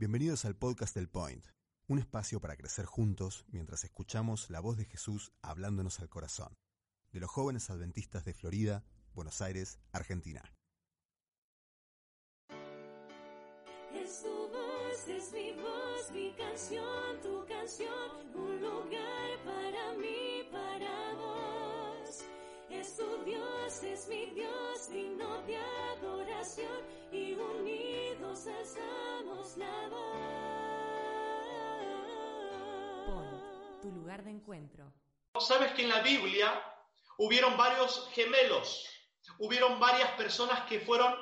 Bienvenidos al podcast del Point, un espacio para crecer juntos mientras escuchamos la voz de Jesús hablándonos al corazón, de los jóvenes adventistas de Florida, Buenos Aires, Argentina. Es tu voz, es mi voz, mi canción, tu canción, un lugar Es tu Dios, es mi Dios, digno de adoración, y unidos alzamos la voz. Point, tu lugar de encuentro. Sabes que en la Biblia hubieron varios gemelos, hubieron varias personas que fueron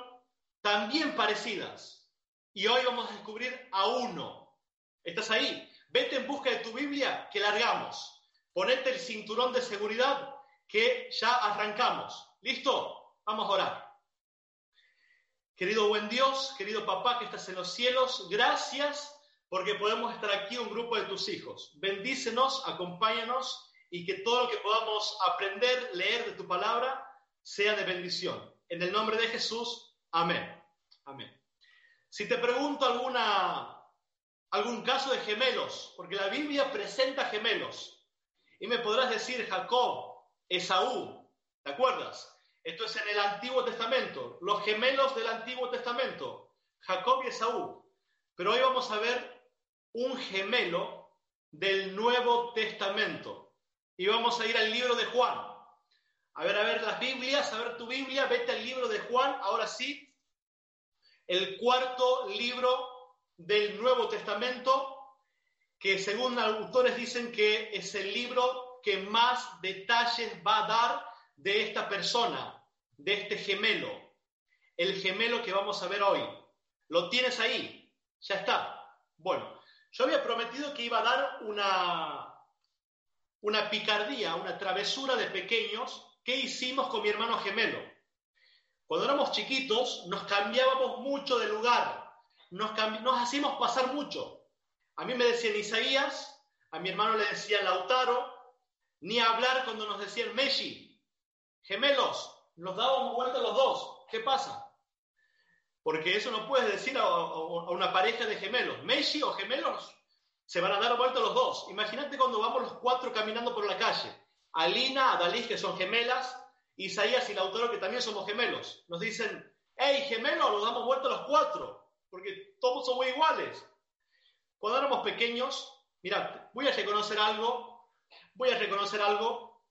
también parecidas. Y hoy vamos a descubrir a uno. ¿Estás ahí? Vete en busca de tu Biblia, que largamos. Ponete el cinturón de seguridad, que ya arrancamos. ¿Listo? Vamos a orar. Querido buen Dios, querido papá que estás en los cielos, gracias porque podemos estar aquí un grupo de tus hijos. Bendícenos, acompáñanos y que todo lo que podamos aprender, leer de tu palabra, sea de bendición. En el nombre de Jesús, amén. Amén. Si te pregunto algún caso de gemelos, porque la Biblia presenta gemelos, y me podrás decir Jacob, Esaú, ¿te acuerdas? Esto es en el Antiguo Testamento, los gemelos del Antiguo Testamento, Jacob y Esaú. Pero hoy vamos a ver un gemelo del Nuevo Testamento. Y vamos a ir al libro de Juan. A ver, a ver las Biblias, a ver tu Biblia, vete al libro de Juan, ahora sí, el cuarto libro del Nuevo Testamento, que según autores dicen que es el libro que más detalles va a dar de esta persona, de este gemelo, el gemelo que vamos a ver hoy. ¿Lo tienes ahí? Ya está. Bueno, yo había prometido que iba a dar una, una picardía, una travesura de pequeños que hicimos con mi hermano gemelo. Cuando éramos chiquitos nos cambiábamos mucho de lugar, nos, nos hacíamos pasar mucho. A mí me decían Isaías, a mi hermano le decían Lautaro, ni hablar cuando nos decían Meshi, gemelos, nos dábamos vuelta los dos. ¿Qué pasa? Porque eso no puedes decir a, una pareja de gemelos. Meshi o gemelos se van a dar vuelta los dos. Imagínate cuando vamos los cuatro caminando por la calle. Alina, Adalí, que son gemelas, Isaías y Lautaro, que también somos gemelos. Nos dicen, hey, gemelos, nos damos vuelta los cuatro, porque todos somos iguales. Cuando éramos pequeños, mira, voy a reconocer algo, voy a reconocer algo.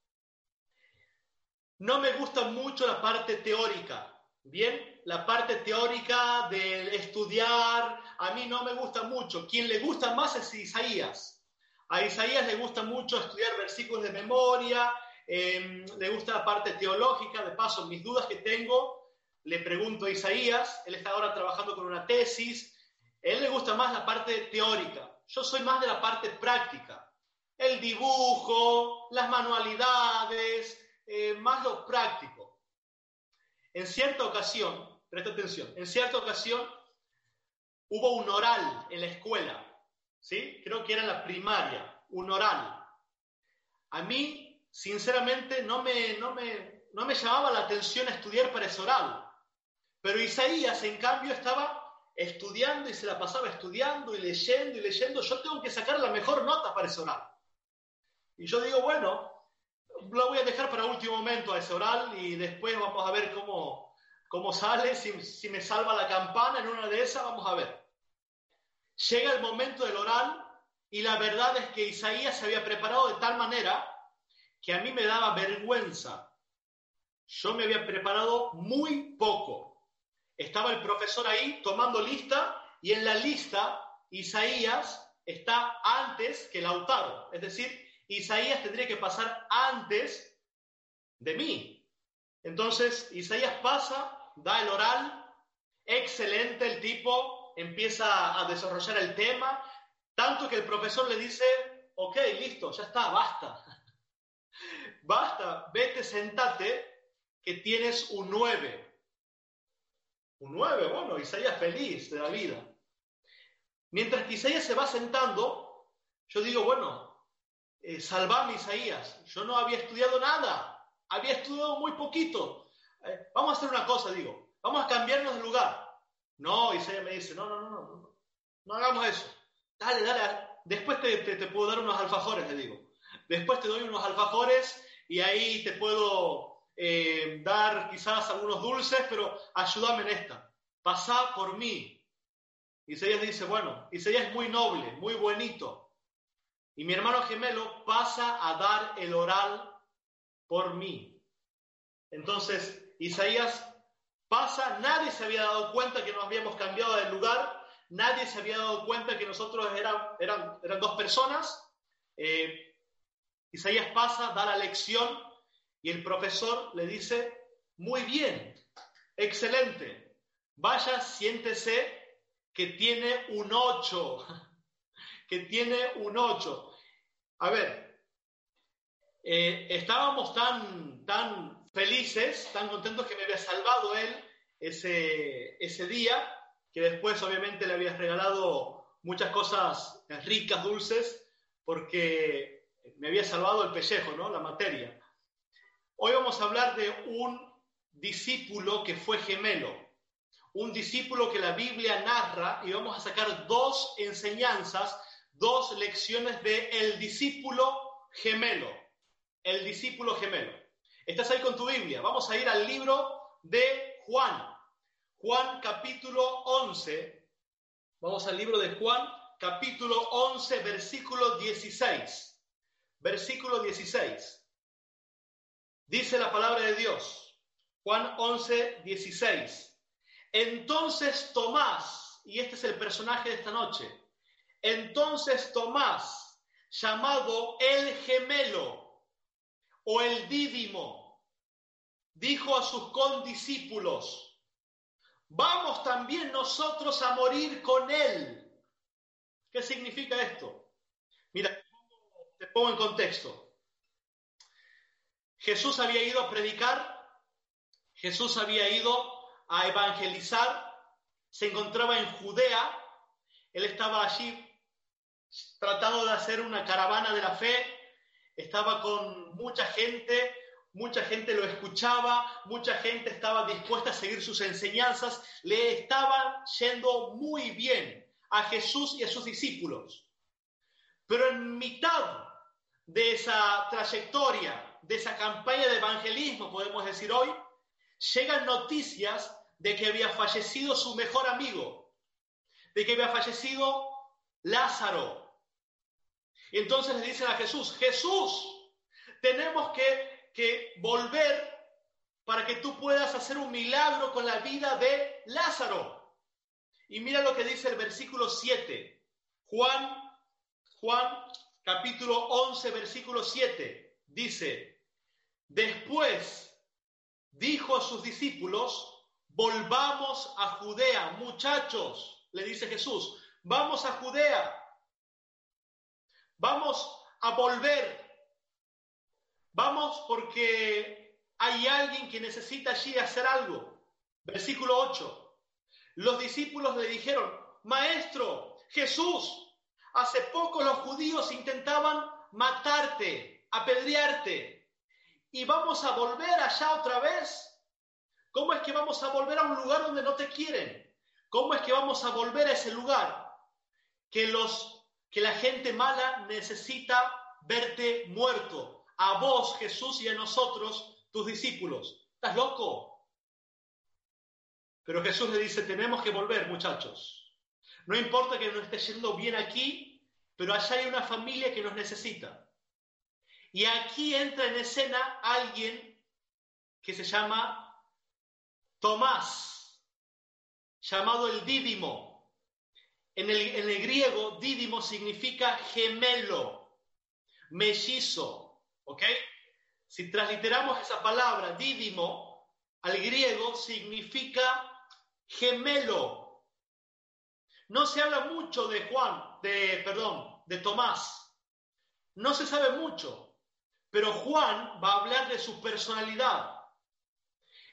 No me gusta mucho la parte teórica, ¿bien? La parte teórica de estudiar, a mí no me gusta mucho. Quien le gusta más es Isaías. A Isaías le gusta mucho estudiar versículos de memoria, eh, le gusta la parte teológica, de paso, mis dudas que tengo, le pregunto a Isaías, él está ahora trabajando con una tesis, a él le gusta más la parte teórica, yo soy más de la parte práctica, el dibujo, las manualidades, eh, más lo práctico. En cierta ocasión, presta atención, en cierta ocasión hubo un oral en la escuela, ¿sí? Creo que era en la primaria, un oral. A mí sinceramente no me, no, me, no me llamaba la atención estudiar para ese oral. Pero Isaías, en cambio, estaba estudiando y se la pasaba estudiando y leyendo y leyendo. Yo tengo que sacar la mejor nota para ese oral. Y yo digo, bueno, lo voy a dejar para último momento a ese oral y después vamos a ver cómo, cómo sale, si, si me salva la campana en una de esas, vamos a ver. Llega el momento del oral y la verdad es que Isaías se había preparado de tal manera que a mí me daba vergüenza. Yo me había preparado muy poco. Estaba el profesor ahí tomando lista y en la lista Isaías está antes que Lautaro. Es decir, Isaías tendría que pasar antes de mí. Entonces, Isaías pasa, da el oral, excelente el tipo, empieza a desarrollar el tema, tanto que el profesor le dice, ok, listo, ya está, basta. Basta, vete, sentate, que tienes un 9. Un 9, bueno, Isaías feliz de la vida. Mientras que Isaías se va sentando, yo digo, bueno, eh, salvame Isaías. Yo no había estudiado nada, había estudiado muy poquito. Eh, vamos a hacer una cosa, digo, vamos a cambiarnos de lugar. No, Isaías me dice, no, no, no, no, no hagamos eso. Dale, dale, después te, te puedo dar unos alfajores, le digo. Después te doy unos alfajores y ahí te puedo eh, dar quizás algunos dulces, pero ayúdame en esta. Pasá por mí. Isaías dice, bueno, Isaías es muy noble, muy bonito. Y mi hermano gemelo pasa a dar el oral por mí. Entonces, Isaías pasa, nadie se había dado cuenta que nos habíamos cambiado de lugar, nadie se había dado cuenta que nosotros eran, eran, eran dos personas. Eh, Isaías pasa, da la lección y el profesor le dice, muy bien, excelente, vaya, siéntese que tiene un 8, que tiene un 8. A ver, eh, estábamos tan, tan felices, tan contentos que me había salvado él ese, ese día, que después obviamente le habías regalado muchas cosas ricas, dulces, porque me había salvado el pellejo, ¿no? La materia. Hoy vamos a hablar de un discípulo que fue gemelo, un discípulo que la Biblia narra y vamos a sacar dos enseñanzas, dos lecciones de el discípulo gemelo, el discípulo gemelo. Estás ahí con tu Biblia, vamos a ir al libro de Juan, Juan capítulo 11, vamos al libro de Juan capítulo 11 versículo 16 versículo 16. Dice la palabra de Dios, Juan 11, 16. Entonces Tomás, y este es el personaje de esta noche, entonces Tomás, llamado el gemelo o el dídimo, dijo a sus condiscípulos, vamos también nosotros a morir con él. ¿Qué significa esto? Mira, te pongo en contexto. Jesús había ido a predicar, Jesús había ido a evangelizar, se encontraba en Judea, él estaba allí tratando de hacer una caravana de la fe, estaba con mucha gente, mucha gente lo escuchaba, mucha gente estaba dispuesta a seguir sus enseñanzas, le estaba yendo muy bien a Jesús y a sus discípulos. Pero en mitad de esa trayectoria, de esa campaña de evangelismo, podemos decir hoy, llegan noticias de que había fallecido su mejor amigo, de que había fallecido Lázaro. Entonces le dicen a Jesús, Jesús, tenemos que, que volver para que tú puedas hacer un milagro con la vida de Lázaro. Y mira lo que dice el versículo 7. Juan, Juan capítulo 11, versículo 7, dice, después dijo a sus discípulos, volvamos a Judea, muchachos, le dice Jesús, vamos a Judea, vamos a volver, vamos porque hay alguien que necesita allí hacer algo. Versículo 8, los discípulos le dijeron, Maestro, Jesús, Hace poco los judíos intentaban matarte, apedrearte. ¿Y vamos a volver allá otra vez? ¿Cómo es que vamos a volver a un lugar donde no te quieren? ¿Cómo es que vamos a volver a ese lugar que los que la gente mala necesita verte muerto? A vos, Jesús, y a nosotros, tus discípulos. ¿Estás loco? Pero Jesús le dice, tenemos que volver, muchachos. No importa que no esté yendo bien aquí, pero allá hay una familia que nos necesita. Y aquí entra en escena alguien que se llama Tomás, llamado el Dídimo. En el, griego, Dídimo significa gemelo, mellizo, ¿ok? Si transliteramos esa palabra, Dídimo, al griego significa gemelo, no se habla mucho de Juan, de, perdón, de Tomás. No se sabe mucho, pero Juan va a hablar de su personalidad.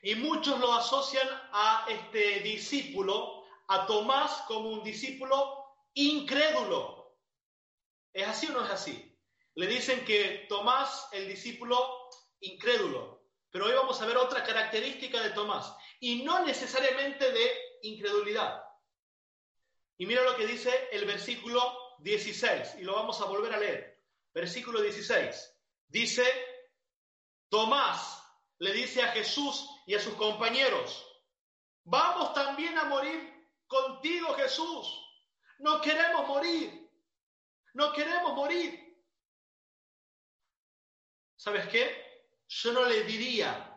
Y muchos lo asocian a este discípulo, a Tomás, como un discípulo incrédulo. ¿Es así o no es así? Le dicen que Tomás, el discípulo incrédulo. Pero hoy vamos a ver otra característica de Tomás, y no necesariamente de incredulidad. Y mira lo que dice el versículo 16, y lo vamos a volver a leer. Versículo 16. Dice, Tomás le dice a Jesús y a sus compañeros, vamos también a morir contigo, Jesús. No queremos morir. No queremos morir. ¿Sabes qué? Yo no le diría,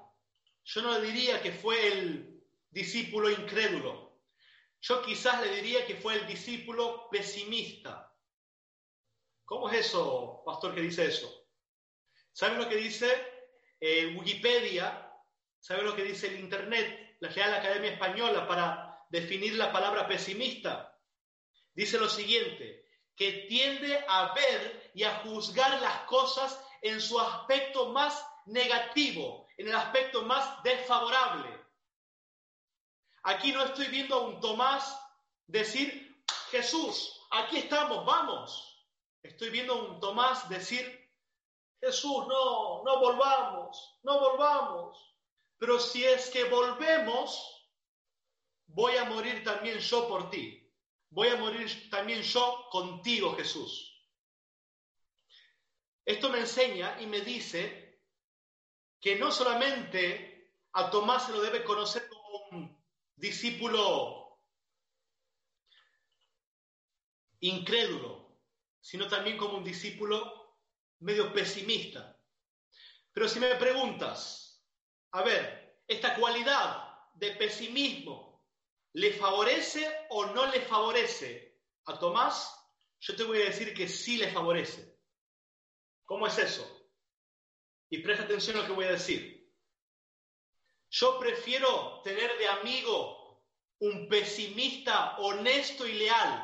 yo no le diría que fue el discípulo incrédulo. Yo quizás le diría que fue el discípulo pesimista. ¿Cómo es eso, pastor, que dice eso? ¿Saben lo que dice eh, Wikipedia? ¿Saben lo que dice el Internet, la Real Academia Española, para definir la palabra pesimista? Dice lo siguiente, que tiende a ver y a juzgar las cosas en su aspecto más negativo, en el aspecto más desfavorable. Aquí no estoy viendo a un Tomás decir, Jesús, aquí estamos, vamos. Estoy viendo a un Tomás decir, Jesús, no, no volvamos, no volvamos. Pero si es que volvemos, voy a morir también yo por ti. Voy a morir también yo contigo, Jesús. Esto me enseña y me dice que no solamente a Tomás se lo debe conocer como un discípulo incrédulo, sino también como un discípulo medio pesimista. Pero si me preguntas, a ver, esta cualidad de pesimismo, ¿le favorece o no le favorece a Tomás? Yo te voy a decir que sí le favorece. ¿Cómo es eso? Y presta atención a lo que voy a decir. Yo prefiero tener de amigo un pesimista honesto y leal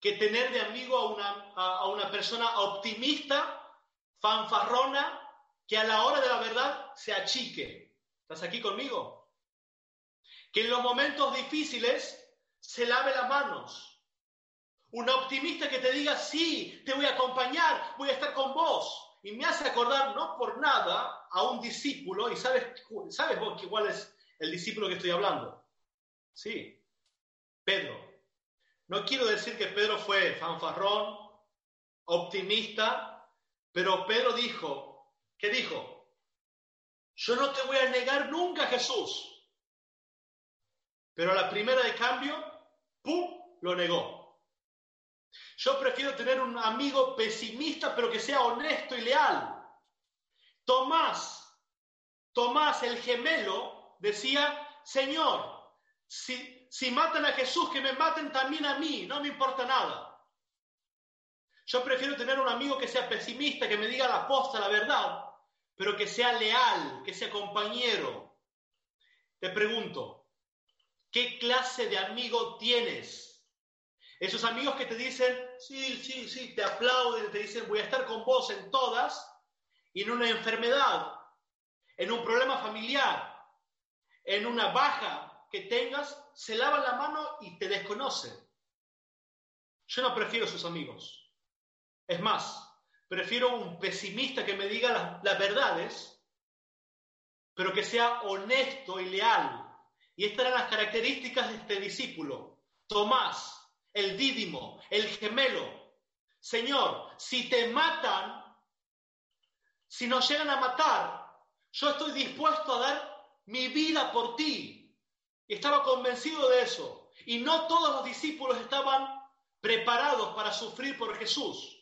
que tener de amigo a una, a una persona optimista, fanfarrona, que a la hora de la verdad se achique. ¿Estás aquí conmigo? Que en los momentos difíciles se lave las manos, un optimista que te diga, sí, te voy a acompañar, voy a estar con vos. Y me hace acordar, no por nada, a un discípulo, y sabes, sabes vos cuál es el discípulo que estoy hablando. Sí, Pedro. No quiero decir que Pedro fue fanfarrón, optimista, pero Pedro dijo, ¿qué dijo? Yo no te voy a negar nunca, Jesús. Pero a la primera de cambio, ¡pum!, lo negó. Yo prefiero tener un amigo pesimista, pero que sea honesto y leal. Tomás, Tomás el gemelo, decía, Señor, si, si matan a Jesús, que me maten también a mí, no me importa nada. Yo prefiero tener un amigo que sea pesimista, que me diga la posta, la verdad, pero que sea leal, que sea compañero. Te pregunto, ¿qué clase de amigo tienes? Esos amigos que te dicen, sí, sí, sí, te aplauden, te dicen, voy a estar con vos en todas, y en una enfermedad, en un problema familiar, en una baja que tengas, se lavan la mano y te desconocen. Yo no prefiero sus amigos. Es más, prefiero un pesimista que me diga las, las verdades, pero que sea honesto y leal. Y estas eran las características de este discípulo. Tomás, el dídimo, el gemelo. Señor, si te matan, si nos llegan a matar, yo estoy dispuesto a dar mi vida por ti. Y estaba convencido de eso. Y no todos los discípulos estaban preparados para sufrir por Jesús.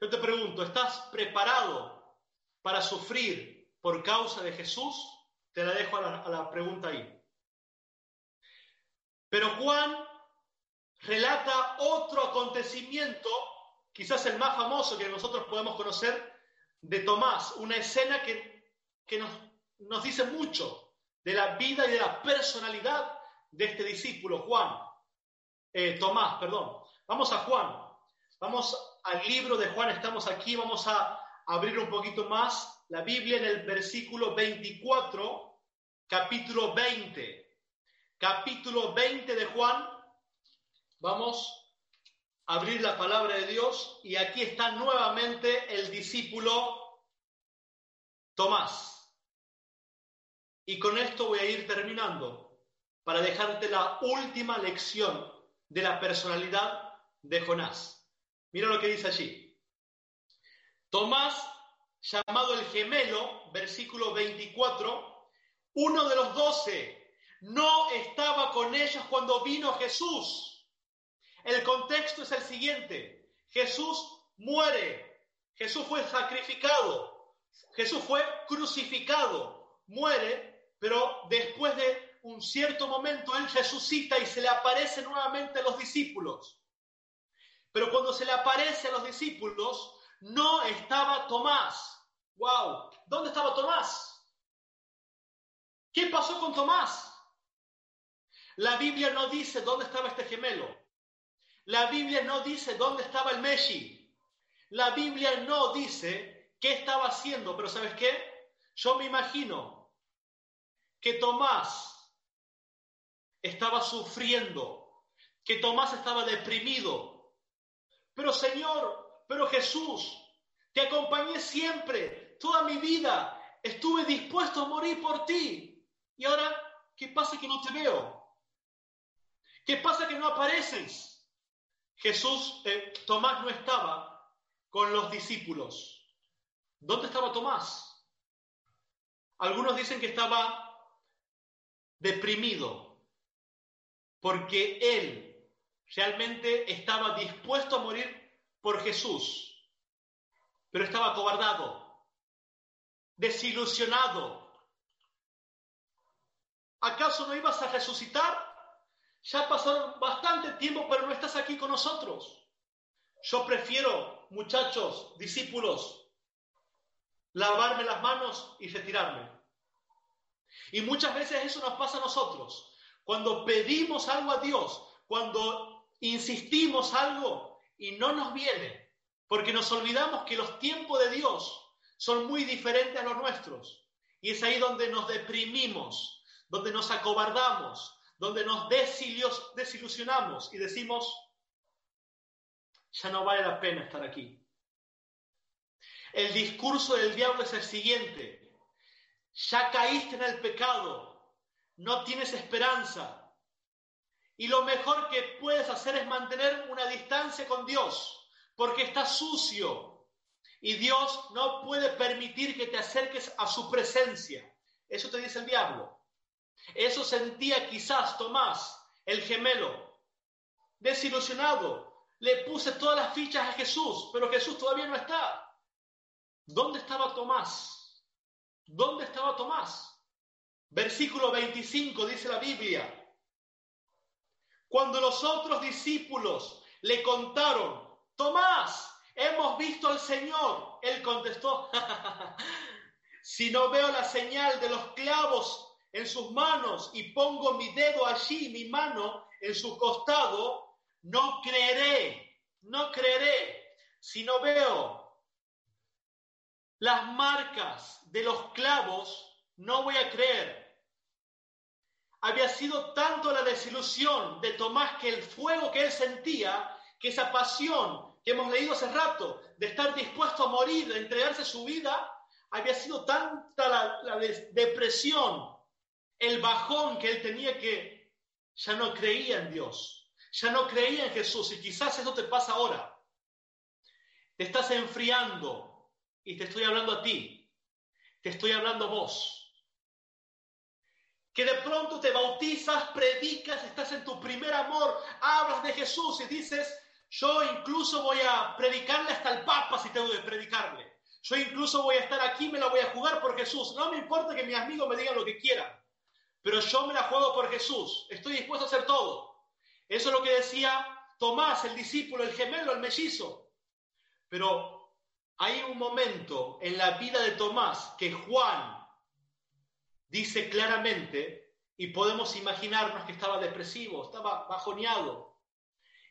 Yo te pregunto, ¿estás preparado para sufrir por causa de Jesús? Te la dejo a la, pregunta ahí. Pero Juan relata otro acontecimiento, quizás el más famoso que nosotros podemos conocer, de Tomás, una escena que, que nos, nos dice mucho de la vida y de la personalidad de este discípulo, Juan, eh, Tomás, perdón. Vamos a Juan, vamos al libro de Juan, estamos aquí, vamos a abrir un poquito más la Biblia en el versículo 24, capítulo 20. Capítulo 20 de Juan, Vamos a abrir la palabra de Dios y aquí está nuevamente el discípulo Tomás. Y con esto voy a ir terminando. para dejarte la última lección de la personalidad de Jonás. Mira lo que dice allí. Tomás, llamado el gemelo, versículo 24, uno de los doce, no estaba con ellos cuando vino Jesús. El contexto es el siguiente. Jesús muere. Jesús fue sacrificado. Jesús fue crucificado. Muere, pero después de un cierto momento Él resucita y se le aparece nuevamente a los discípulos. Pero cuando se le aparece a los discípulos, no estaba Tomás. ¡Wow! ¿Dónde estaba Tomás? ¿Qué pasó con Tomás? La Biblia no dice dónde estaba este gemelo. La Biblia no dice dónde estaba el Meshi. La Biblia no dice qué estaba haciendo, pero ¿sabes qué? Yo me imagino que Tomás estaba sufriendo, que Tomás estaba deprimido. Pero Señor, pero Jesús, te acompañé siempre, toda mi vida, estuve dispuesto a morir por ti. Y ahora, ¿qué pasa que no te veo? ¿Qué pasa que no apareces? Jesús, eh, Tomás no estaba con los discípulos. ¿Dónde estaba Tomás? Algunos dicen que estaba deprimido, porque él realmente estaba dispuesto a morir por Jesús, pero estaba acobardado, desilusionado. ¿Acaso no ibas a resucitar? Ya pasaron bastante tiempo, pero no estás aquí con nosotros. Yo prefiero, muchachos, discípulos, lavarme las manos y retirarme. Y muchas veces eso nos pasa a nosotros. Cuando pedimos algo a Dios, cuando insistimos algo y no nos viene, porque nos olvidamos que los tiempos de Dios son muy diferentes a los nuestros. Y es ahí donde nos deprimimos, donde nos acobardamos, donde nos desilusionamos y decimos, ya no vale la pena estar aquí. El discurso del diablo es el siguiente, ya caíste en el pecado, no tienes esperanza. Y lo mejor que puedes hacer es mantener una distancia con Dios, porque estás sucio. Y Dios no puede permitir que te acerques a su presencia. Eso te dice el diablo. Eso sentía quizás Tomás, el gemelo, desilusionado. Le puse todas las fichas a Jesús, pero Jesús todavía no está. ¿Dónde estaba Tomás? ¿Dónde estaba Tomás? Versículo 25 dice la Biblia. Cuando los otros discípulos le contaron, Tomás, hemos visto al Señor, él contestó, si no veo la señal de los clavos en sus manos y pongo mi dedo allí, mi mano en su costado, no creeré, no creeré. Si no veo las marcas de los clavos, no voy a creer. Había sido tanto la desilusión de Tomás que el fuego que él sentía, que esa pasión que hemos leído hace rato, de estar dispuesto a morir, de entregarse su vida, había sido tanta la, la depresión el bajón que él tenía que ya no creía en Dios, ya no creía en Jesús y quizás eso te pasa ahora. Te estás enfriando y te estoy hablando a ti, te estoy hablando a vos. Que de pronto te bautizas, predicas, estás en tu primer amor, hablas de Jesús y dices, yo incluso voy a predicarle hasta el Papa si tengo que predicarle. Yo incluso voy a estar aquí, me la voy a jugar por Jesús. No me importa que mis amigos me digan lo que quieran pero yo me la juego por Jesús, estoy dispuesto a hacer todo. Eso es lo que decía Tomás, el discípulo, el gemelo, el mellizo. Pero hay un momento en la vida de Tomás que Juan dice claramente, y podemos imaginarnos que estaba depresivo, estaba bajoneado.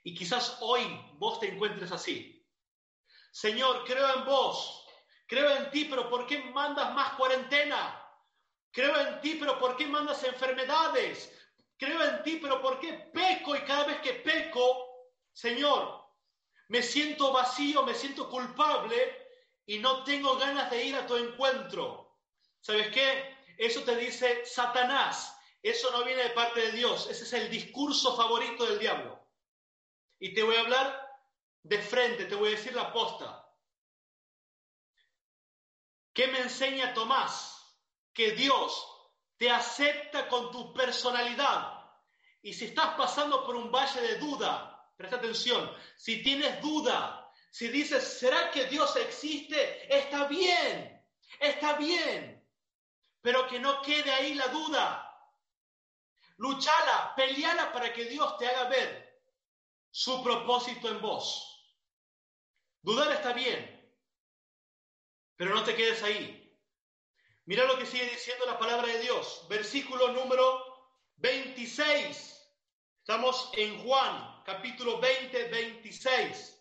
Y quizás hoy vos te encuentres así. Señor, creo en vos, creo en ti, pero ¿por qué mandas más cuarentena? Creo en ti, pero ¿por qué mandas enfermedades? Creo en ti, pero ¿por qué peco? Y cada vez que peco, Señor, me siento vacío, me siento culpable y no tengo ganas de ir a tu encuentro. ¿Sabes qué? Eso te dice Satanás, Eso no viene de parte de Dios, ese es el discurso favorito del diablo. Y te voy a hablar de frente, te voy a decir la posta. ¿Qué me enseña Tomás? Que Dios te acepta con tu personalidad. Y si estás pasando por un valle de duda, presta atención, si tienes duda, si dices, ¿será que Dios existe? Está bien, está bien, pero que no quede ahí la duda. Luchala, peleala para que Dios te haga ver su propósito en vos. Dudar está bien, pero no te quedes ahí. Mira lo que sigue diciendo la palabra de Dios, versículo número 26. Estamos en Juan, capítulo 20, 26.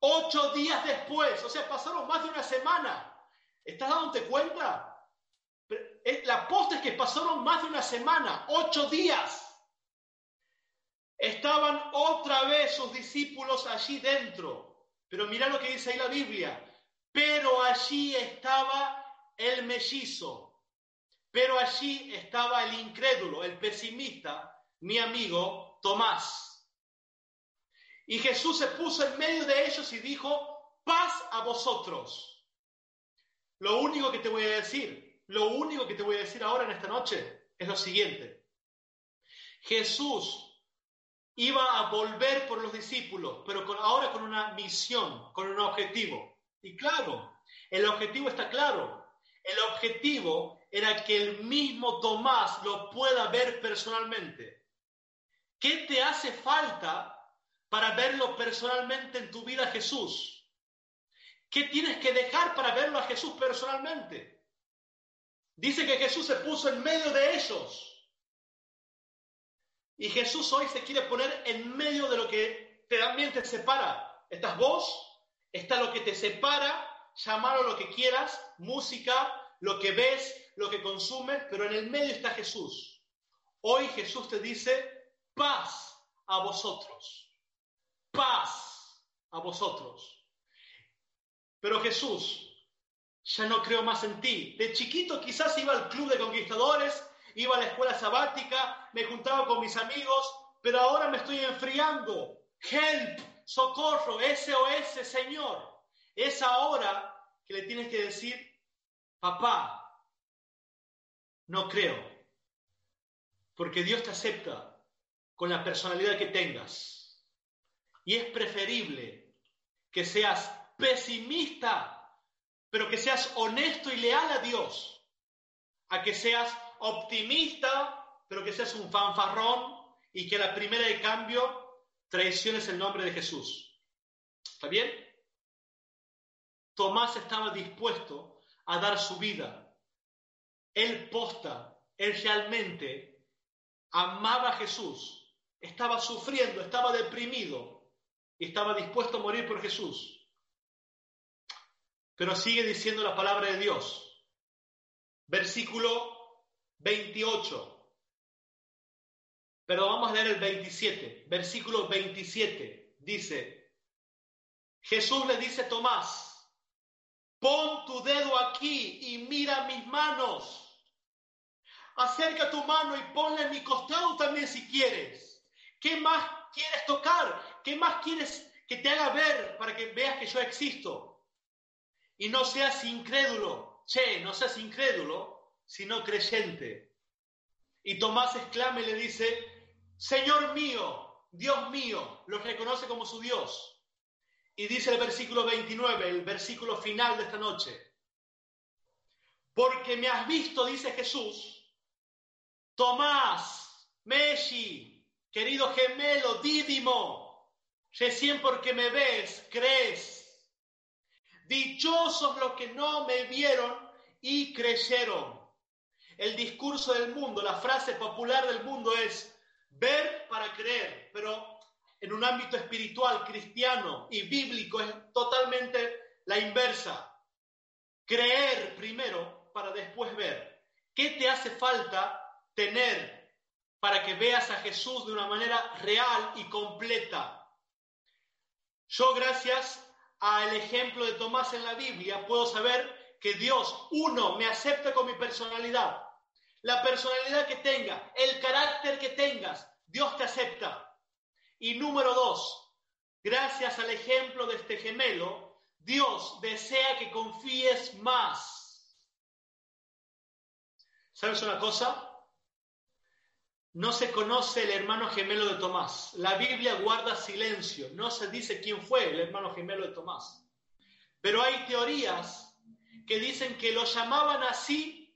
Ocho días después, o sea, pasaron más de una semana. ¿Estás dándote cuenta? La posta es que pasaron más de una semana, ocho días. Estaban otra vez sus discípulos allí dentro. Pero mira lo que dice ahí la Biblia. Pero allí estaba el mellizo, pero allí estaba el incrédulo, el pesimista, mi amigo Tomás. Y Jesús se puso en medio de ellos y dijo, paz a vosotros. Lo único que te voy a decir, lo único que te voy a decir ahora en esta noche es lo siguiente. Jesús iba a volver por los discípulos, pero ahora con una misión, con un objetivo. Y claro, el objetivo está claro. El objetivo era que el mismo Tomás lo pueda ver personalmente. ¿Qué te hace falta para verlo personalmente en tu vida Jesús? ¿Qué tienes que dejar para verlo a Jesús personalmente? Dice que Jesús se puso en medio de ellos. Y Jesús hoy se quiere poner en medio de lo que también te separa. Estás vos, está lo que te separa llamarlo lo que quieras, música, lo que ves, lo que consumes, pero en el medio está Jesús. Hoy Jesús te dice, paz a vosotros, paz a vosotros. Pero Jesús, ya no creo más en ti. De chiquito quizás iba al club de conquistadores, iba a la escuela sabática, me juntaba con mis amigos, pero ahora me estoy enfriando. Help, socorro, SOS, Señor. Es ahora que le tienes que decir, papá, no creo, porque Dios te acepta con la personalidad que tengas. Y es preferible que seas pesimista, pero que seas honesto y leal a Dios, a que seas optimista, pero que seas un fanfarrón y que la primera de cambio traiciones el nombre de Jesús. ¿Está bien? Tomás estaba dispuesto a dar su vida. Él posta, él realmente amaba a Jesús, estaba sufriendo, estaba deprimido y estaba dispuesto a morir por Jesús. Pero sigue diciendo la palabra de Dios. Versículo 28. Pero vamos a leer el 27. Versículo 27 dice, Jesús le dice a Tomás, Pon tu dedo aquí y mira mis manos. Acerca tu mano y ponla en mi costado también si quieres. ¿Qué más quieres tocar? ¿Qué más quieres que te haga ver para que veas que yo existo? Y no seas incrédulo. Che, no seas incrédulo, sino creyente. Y Tomás exclama y le dice, Señor mío, Dios mío, lo reconoce como su Dios. Y dice el versículo 29, el versículo final de esta noche. Porque me has visto, dice Jesús, Tomás, Meshi, querido gemelo, Dídimo, recién porque me ves, crees. Dichosos los que no me vieron y creyeron. El discurso del mundo, la frase popular del mundo es ver para creer, pero en un ámbito espiritual, cristiano y bíblico es totalmente la inversa. Creer primero para después ver. ¿Qué te hace falta tener para que veas a Jesús de una manera real y completa? Yo gracias al ejemplo de Tomás en la Biblia puedo saber que Dios, uno, me acepta con mi personalidad. La personalidad que tengas, el carácter que tengas, Dios te acepta. Y número dos, gracias al ejemplo de este gemelo, Dios desea que confíes más. ¿Sabes una cosa? No se conoce el hermano gemelo de Tomás. La Biblia guarda silencio. No se dice quién fue el hermano gemelo de Tomás. Pero hay teorías que dicen que lo llamaban así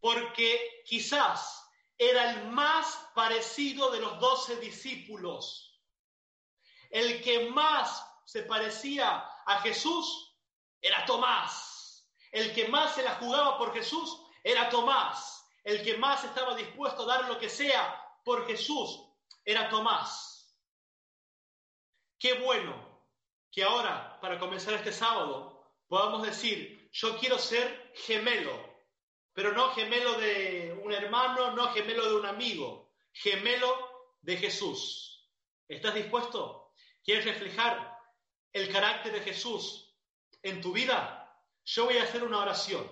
porque quizás era el más parecido de los doce discípulos. El que más se parecía a Jesús era Tomás. El que más se la jugaba por Jesús era Tomás el que más estaba dispuesto a dar lo que sea por Jesús era Tomás. Qué bueno que ahora, para comenzar este sábado, podamos decir, yo quiero ser gemelo, pero no gemelo de un hermano, no gemelo de un amigo, gemelo de Jesús. ¿Estás dispuesto? ¿Quieres reflejar el carácter de Jesús en tu vida? Yo voy a hacer una oración.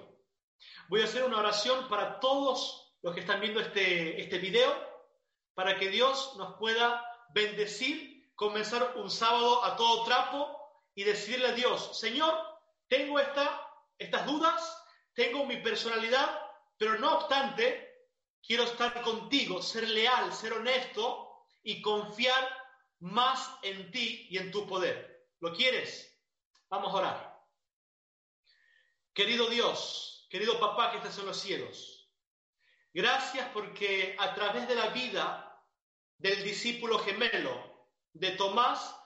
Voy a hacer una oración para todos los que están viendo este, este video, para que Dios nos pueda bendecir, comenzar un sábado a todo trapo y decirle a Dios, Señor, tengo esta, estas dudas, tengo mi personalidad, pero no obstante, quiero estar contigo, ser leal, ser honesto y confiar más en ti y en tu poder. ¿Lo quieres? Vamos a orar. Querido Dios, Querido papá que estás en los cielos, gracias porque a través de la vida del discípulo gemelo de Tomás,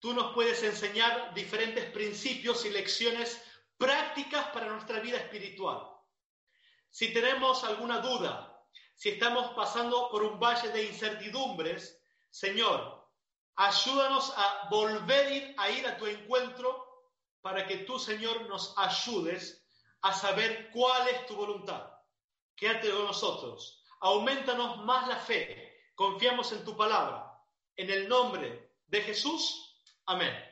tú nos puedes enseñar diferentes principios y lecciones prácticas para nuestra vida espiritual. Si tenemos alguna duda, si estamos pasando por un valle de incertidumbres, Señor, ayúdanos a volver a ir a tu encuentro para que tú, Señor, nos ayudes a saber cuál es tu voluntad. Quédate con nosotros. Aumentanos más la fe. Confiamos en tu palabra. En el nombre de Jesús. Amén.